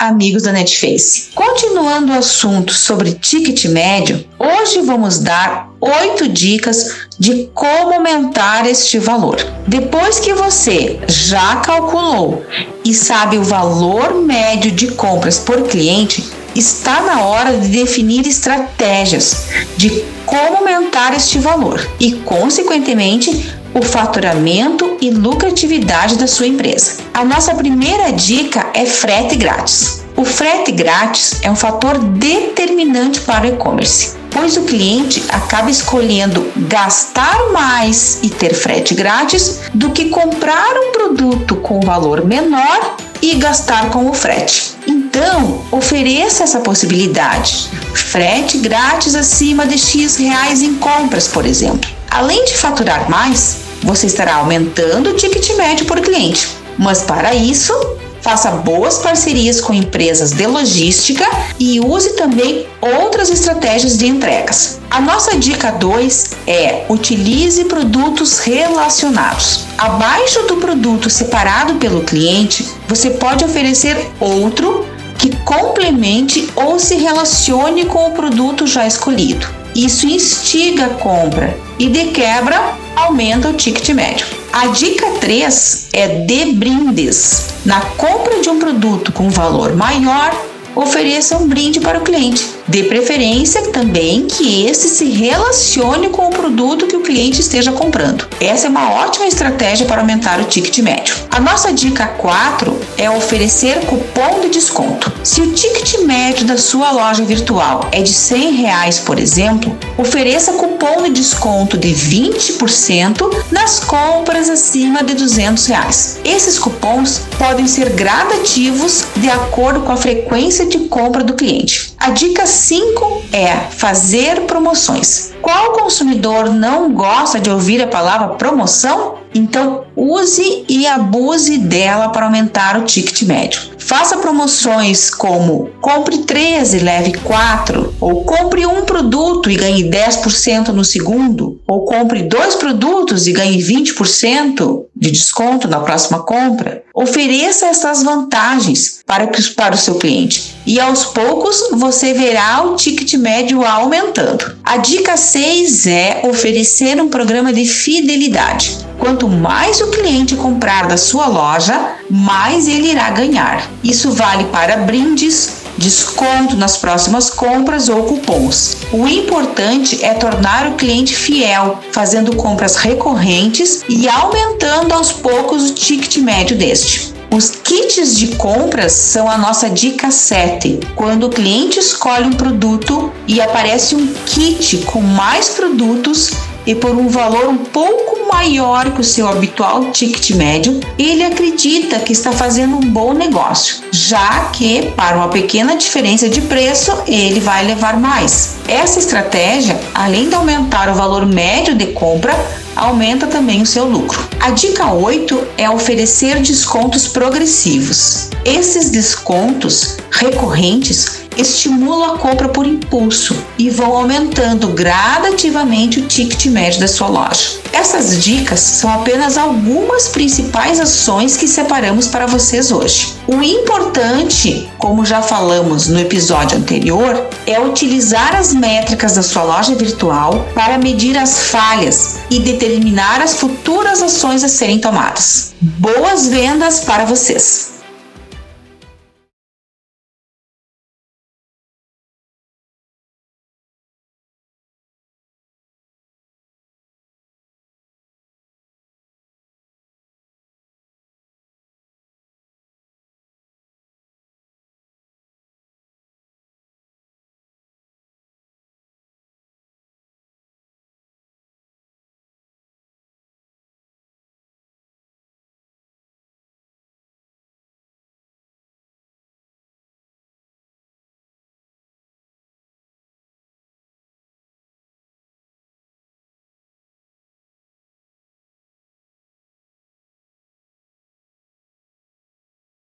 amigos da Netface. Continuando o assunto sobre ticket médio, hoje vamos dar oito dicas de como aumentar este valor. Depois que você já calculou e sabe o valor médio de compras por cliente, está na hora de definir estratégias de como aumentar este valor e, consequentemente, o faturamento e lucratividade da sua empresa. A nossa primeira dica é frete grátis. O frete grátis é um fator determinante para o e-commerce, pois o cliente acaba escolhendo gastar mais e ter frete grátis do que comprar um produto com valor menor e gastar com o frete. Então, ofereça essa possibilidade. Frete grátis acima de X reais em compras, por exemplo. Além de faturar mais, você estará aumentando o ticket médio por cliente. Mas para isso, faça boas parcerias com empresas de logística e use também outras estratégias de entregas. A nossa dica 2 é utilize produtos relacionados. Abaixo do produto separado pelo cliente, você pode oferecer outro que complemente ou se relacione com o produto já escolhido. Isso instiga a compra e de quebra aumenta o ticket médio. A dica 3 é de brindes. Na compra de um produto com valor maior, ofereça um brinde para o cliente. De preferência também que esse se relacione com o produto que o cliente esteja comprando. Essa é uma ótima estratégia para aumentar o ticket médio. A nossa dica 4 é oferecer cupom de desconto. Se o ticket médio da sua loja virtual é de 100 reais, por exemplo, ofereça cupom de desconto de 20% nas compras acima de 200 reais. Esses cupons podem ser gradativos de acordo com a frequência de compra do cliente. A dica 5 é fazer promoções. Qual consumidor não gosta de ouvir a palavra promoção? Então, use e abuse dela para aumentar o ticket médio. Faça promoções como compre 3 e leve 4, ou compre um produto e ganhe 10% no segundo, ou compre dois produtos e ganhe 20% de desconto na próxima compra. Ofereça essas vantagens para, para o seu cliente e aos poucos você verá o ticket médio aumentando. A dica 6 é oferecer um programa de fidelidade. Quanto mais o cliente comprar da sua loja, mais ele irá ganhar. Isso vale para brindes, desconto nas próximas compras ou cupons. O importante é tornar o cliente fiel, fazendo compras recorrentes e aumentando aos poucos o ticket médio deste. Os kits de compras são a nossa dica 7. Quando o cliente escolhe um produto e aparece um kit com mais produtos, e por um valor um pouco maior que o seu habitual ticket médio, ele acredita que está fazendo um bom negócio, já que para uma pequena diferença de preço ele vai levar mais. Essa estratégia, além de aumentar o valor médio de compra, aumenta também o seu lucro. A dica 8 é oferecer descontos progressivos. Esses descontos recorrentes estimulam a compra por impulso e vão aumentando gradativamente o ticket médio da sua loja. Essas dicas são apenas algumas principais ações que separamos para vocês hoje. O importante, como já falamos no episódio anterior, é utilizar as métricas da sua loja virtual para medir as falhas e determinar as futuras ações a serem tomadas. Boas vendas para vocês!